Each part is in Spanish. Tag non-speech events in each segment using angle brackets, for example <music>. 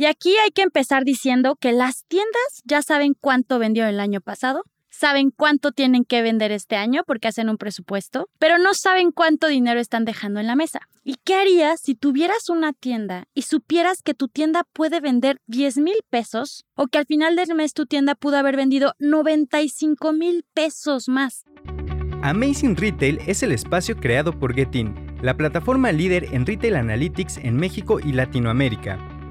Y aquí hay que empezar diciendo que las tiendas ya saben cuánto vendió el año pasado, saben cuánto tienen que vender este año porque hacen un presupuesto, pero no saben cuánto dinero están dejando en la mesa. ¿Y qué harías si tuvieras una tienda y supieras que tu tienda puede vender 10 mil pesos o que al final del mes tu tienda pudo haber vendido 95 mil pesos más? Amazing Retail es el espacio creado por Getin, la plataforma líder en Retail Analytics en México y Latinoamérica.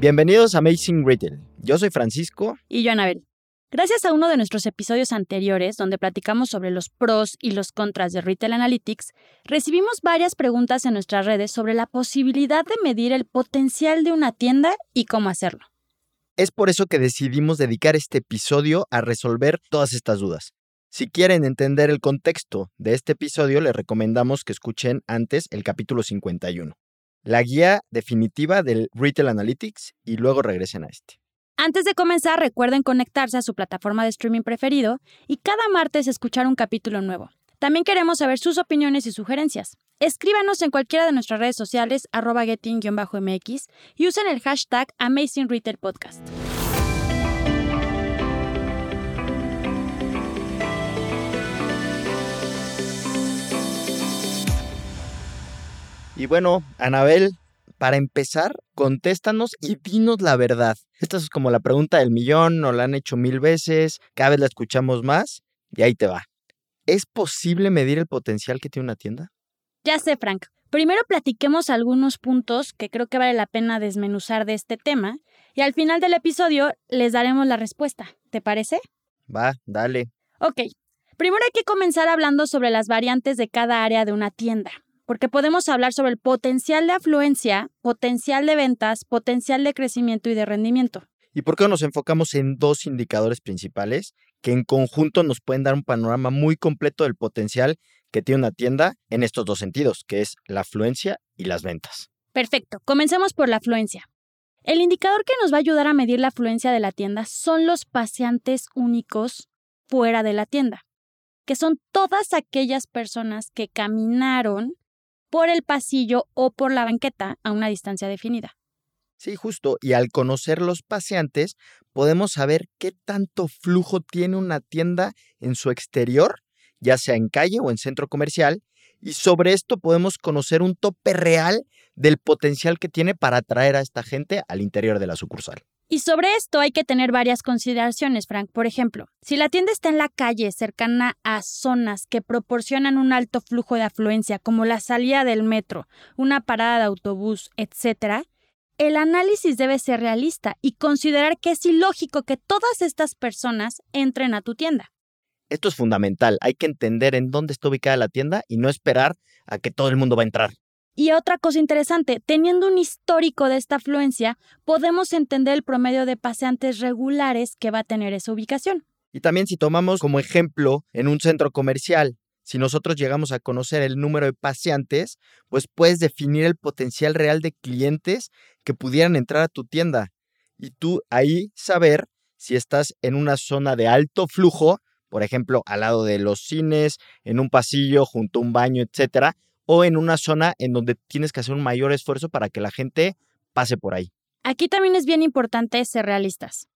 Bienvenidos a Amazing Retail. Yo soy Francisco. Y yo, Anabel. Gracias a uno de nuestros episodios anteriores, donde platicamos sobre los pros y los contras de Retail Analytics, recibimos varias preguntas en nuestras redes sobre la posibilidad de medir el potencial de una tienda y cómo hacerlo. Es por eso que decidimos dedicar este episodio a resolver todas estas dudas. Si quieren entender el contexto de este episodio, les recomendamos que escuchen antes el capítulo 51, la guía definitiva del Retail Analytics, y luego regresen a este. Antes de comenzar, recuerden conectarse a su plataforma de streaming preferido y cada martes escuchar un capítulo nuevo. También queremos saber sus opiniones y sugerencias. Escríbanos en cualquiera de nuestras redes sociales arroba getting-mx y usen el hashtag Amazing Retail Podcast. Y bueno, Anabel, para empezar, contéstanos y dinos la verdad. Esta es como la pregunta del millón, nos la han hecho mil veces, cada vez la escuchamos más y ahí te va. ¿Es posible medir el potencial que tiene una tienda? Ya sé, Frank. Primero platiquemos algunos puntos que creo que vale la pena desmenuzar de este tema y al final del episodio les daremos la respuesta. ¿Te parece? Va, dale. Ok. Primero hay que comenzar hablando sobre las variantes de cada área de una tienda, porque podemos hablar sobre el potencial de afluencia, potencial de ventas, potencial de crecimiento y de rendimiento. ¿Y por qué nos enfocamos en dos indicadores principales que en conjunto nos pueden dar un panorama muy completo del potencial que tiene una tienda en estos dos sentidos, que es la afluencia y las ventas. Perfecto, comencemos por la afluencia. El indicador que nos va a ayudar a medir la afluencia de la tienda son los paseantes únicos fuera de la tienda, que son todas aquellas personas que caminaron por el pasillo o por la banqueta a una distancia definida. Sí, justo. Y al conocer los paseantes, podemos saber qué tanto flujo tiene una tienda en su exterior ya sea en calle o en centro comercial, y sobre esto podemos conocer un tope real del potencial que tiene para atraer a esta gente al interior de la sucursal. Y sobre esto hay que tener varias consideraciones, Frank. Por ejemplo, si la tienda está en la calle cercana a zonas que proporcionan un alto flujo de afluencia, como la salida del metro, una parada de autobús, etc., el análisis debe ser realista y considerar que es ilógico que todas estas personas entren a tu tienda. Esto es fundamental. Hay que entender en dónde está ubicada la tienda y no esperar a que todo el mundo va a entrar. Y otra cosa interesante, teniendo un histórico de esta afluencia, podemos entender el promedio de paseantes regulares que va a tener esa ubicación. Y también si tomamos como ejemplo en un centro comercial, si nosotros llegamos a conocer el número de paseantes, pues puedes definir el potencial real de clientes que pudieran entrar a tu tienda. Y tú ahí saber si estás en una zona de alto flujo por ejemplo, al lado de los cines, en un pasillo, junto a un baño, etcétera, o en una zona en donde tienes que hacer un mayor esfuerzo para que la gente pase por ahí. Aquí también es bien importante ser realistas.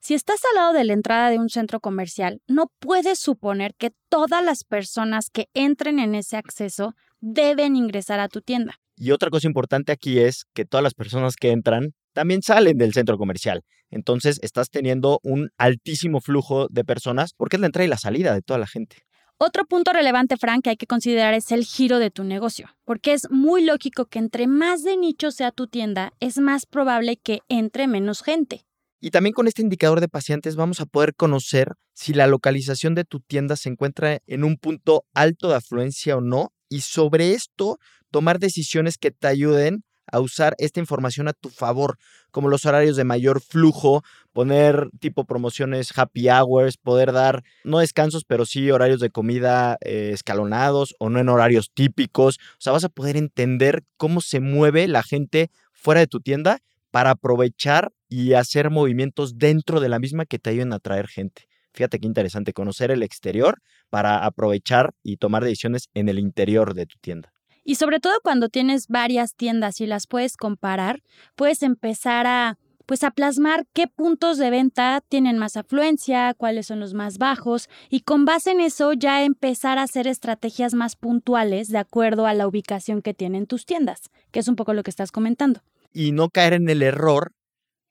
Si estás al lado de la entrada de un centro comercial, no puedes suponer que todas las personas que entren en ese acceso deben ingresar a tu tienda. Y otra cosa importante aquí es que todas las personas que entran también salen del centro comercial. Entonces estás teniendo un altísimo flujo de personas porque es la entrada y la salida de toda la gente. Otro punto relevante, Frank, que hay que considerar es el giro de tu negocio, porque es muy lógico que entre más de nicho sea tu tienda, es más probable que entre menos gente. Y también con este indicador de pacientes vamos a poder conocer si la localización de tu tienda se encuentra en un punto alto de afluencia o no, y sobre esto tomar decisiones que te ayuden a usar esta información a tu favor, como los horarios de mayor flujo, poner tipo promociones happy hours, poder dar no descansos, pero sí horarios de comida eh, escalonados o no en horarios típicos. O sea, vas a poder entender cómo se mueve la gente fuera de tu tienda para aprovechar y hacer movimientos dentro de la misma que te ayuden a atraer gente. Fíjate qué interesante, conocer el exterior para aprovechar y tomar decisiones en el interior de tu tienda. Y sobre todo cuando tienes varias tiendas y las puedes comparar, puedes empezar a pues a plasmar qué puntos de venta tienen más afluencia, cuáles son los más bajos y con base en eso ya empezar a hacer estrategias más puntuales de acuerdo a la ubicación que tienen tus tiendas, que es un poco lo que estás comentando. Y no caer en el error,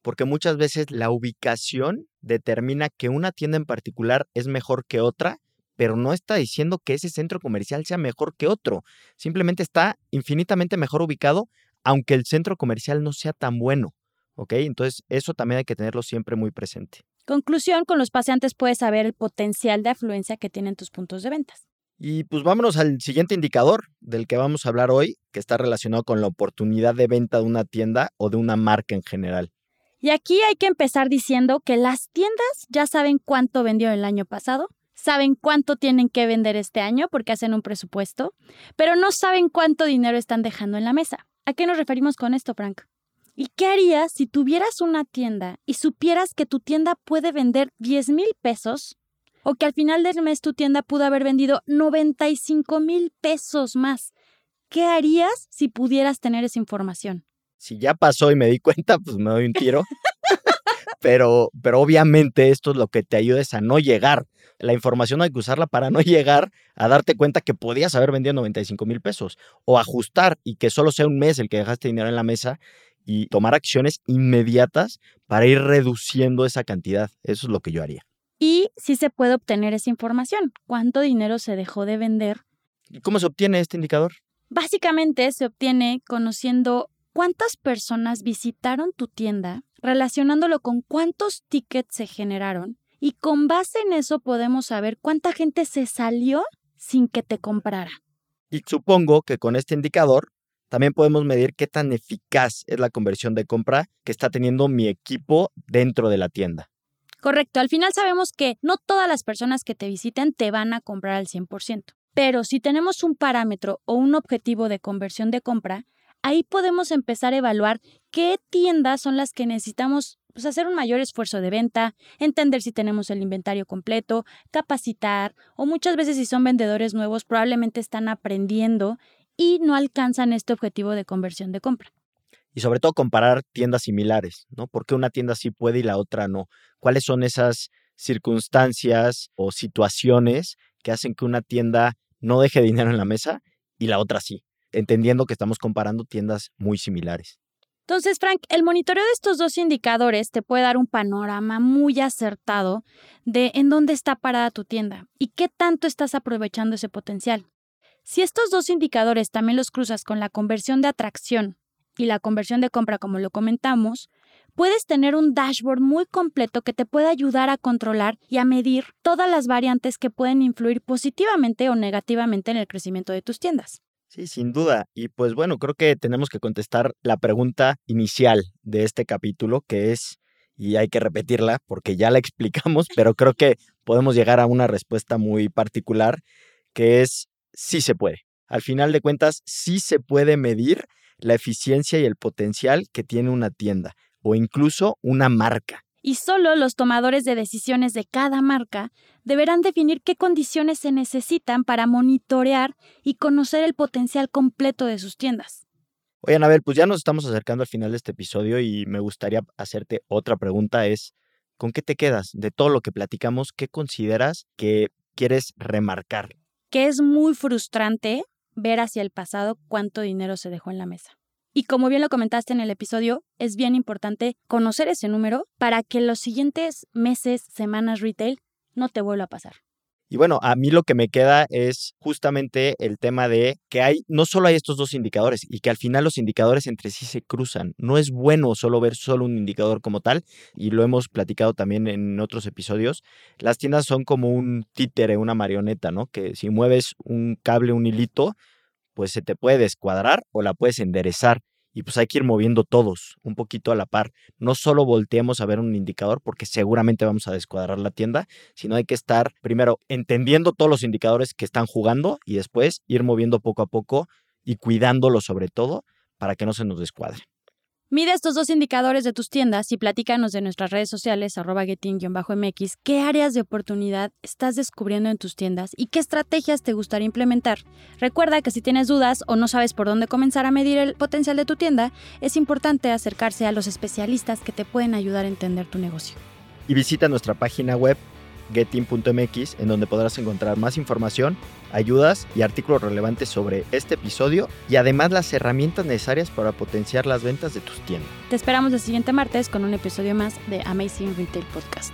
porque muchas veces la ubicación determina que una tienda en particular es mejor que otra pero no está diciendo que ese centro comercial sea mejor que otro. Simplemente está infinitamente mejor ubicado, aunque el centro comercial no sea tan bueno. ¿Ok? Entonces, eso también hay que tenerlo siempre muy presente. Conclusión, con los paseantes puedes saber el potencial de afluencia que tienen tus puntos de ventas. Y pues vámonos al siguiente indicador del que vamos a hablar hoy, que está relacionado con la oportunidad de venta de una tienda o de una marca en general. Y aquí hay que empezar diciendo que las tiendas ya saben cuánto vendió el año pasado, saben cuánto tienen que vender este año porque hacen un presupuesto, pero no saben cuánto dinero están dejando en la mesa. ¿A qué nos referimos con esto, Frank? ¿Y qué harías si tuvieras una tienda y supieras que tu tienda puede vender 10 mil pesos o que al final del mes tu tienda pudo haber vendido 95 mil pesos más? ¿Qué harías si pudieras tener esa información? Si ya pasó y me di cuenta, pues me doy un tiro. <laughs> pero, pero obviamente esto es lo que te ayuda es a no llegar. La información hay que usarla para no <laughs> llegar a darte cuenta que podías haber vendido 95 mil pesos o ajustar y que solo sea un mes el que dejaste dinero en la mesa y tomar acciones inmediatas para ir reduciendo esa cantidad. Eso es lo que yo haría. Y si se puede obtener esa información. ¿Cuánto dinero se dejó de vender? ¿Cómo se obtiene este indicador? Básicamente se obtiene conociendo cuántas personas visitaron tu tienda relacionándolo con cuántos tickets se generaron y con base en eso podemos saber cuánta gente se salió sin que te comprara. Y supongo que con este indicador también podemos medir qué tan eficaz es la conversión de compra que está teniendo mi equipo dentro de la tienda. Correcto, al final sabemos que no todas las personas que te visiten te van a comprar al 100%, pero si tenemos un parámetro o un objetivo de conversión de compra, ahí podemos empezar a evaluar qué tiendas son las que necesitamos pues, hacer un mayor esfuerzo de venta, entender si tenemos el inventario completo, capacitar o muchas veces si son vendedores nuevos probablemente están aprendiendo y no alcanzan este objetivo de conversión de compra. Y sobre todo comparar tiendas similares, ¿no? ¿Por qué una tienda sí puede y la otra no? ¿Cuáles son esas circunstancias o situaciones que hacen que una tienda no deje dinero en la mesa y la otra sí? Entendiendo que estamos comparando tiendas muy similares. Entonces, Frank, el monitoreo de estos dos indicadores te puede dar un panorama muy acertado de en dónde está parada tu tienda y qué tanto estás aprovechando ese potencial. Si estos dos indicadores también los cruzas con la conversión de atracción y la conversión de compra, como lo comentamos, puedes tener un dashboard muy completo que te puede ayudar a controlar y a medir todas las variantes que pueden influir positivamente o negativamente en el crecimiento de tus tiendas. Sí, sin duda. Y pues bueno, creo que tenemos que contestar la pregunta inicial de este capítulo, que es, y hay que repetirla porque ya la explicamos, pero creo que podemos llegar a una respuesta muy particular, que es, sí se puede. Al final de cuentas, sí se puede medir la eficiencia y el potencial que tiene una tienda o incluso una marca y solo los tomadores de decisiones de cada marca deberán definir qué condiciones se necesitan para monitorear y conocer el potencial completo de sus tiendas. Oye, Anabel, pues ya nos estamos acercando al final de este episodio y me gustaría hacerte otra pregunta, es, ¿con qué te quedas de todo lo que platicamos? ¿Qué consideras que quieres remarcar? Que es muy frustrante ver hacia el pasado cuánto dinero se dejó en la mesa. Y como bien lo comentaste en el episodio, es bien importante conocer ese número para que los siguientes meses, semanas retail no te vuelva a pasar. Y bueno, a mí lo que me queda es justamente el tema de que hay, no solo hay estos dos indicadores y que al final los indicadores entre sí se cruzan. No es bueno solo ver solo un indicador como tal y lo hemos platicado también en otros episodios. Las tiendas son como un títere, una marioneta, ¿no? Que si mueves un cable, un hilito, pues se te puede descuadrar o la puedes enderezar. Y pues hay que ir moviendo todos un poquito a la par. No solo volteemos a ver un indicador porque seguramente vamos a descuadrar la tienda, sino hay que estar primero entendiendo todos los indicadores que están jugando y después ir moviendo poco a poco y cuidándolo sobre todo para que no se nos descuadre. Mide estos dos indicadores de tus tiendas y platícanos de nuestras redes sociales, arroba getting-mx, qué áreas de oportunidad estás descubriendo en tus tiendas y qué estrategias te gustaría implementar. Recuerda que si tienes dudas o no sabes por dónde comenzar a medir el potencial de tu tienda, es importante acercarse a los especialistas que te pueden ayudar a entender tu negocio. Y visita nuestra página web getin.mx en donde podrás encontrar más información, ayudas y artículos relevantes sobre este episodio y además las herramientas necesarias para potenciar las ventas de tus tiendas. Te esperamos el siguiente martes con un episodio más de Amazing Retail Podcast.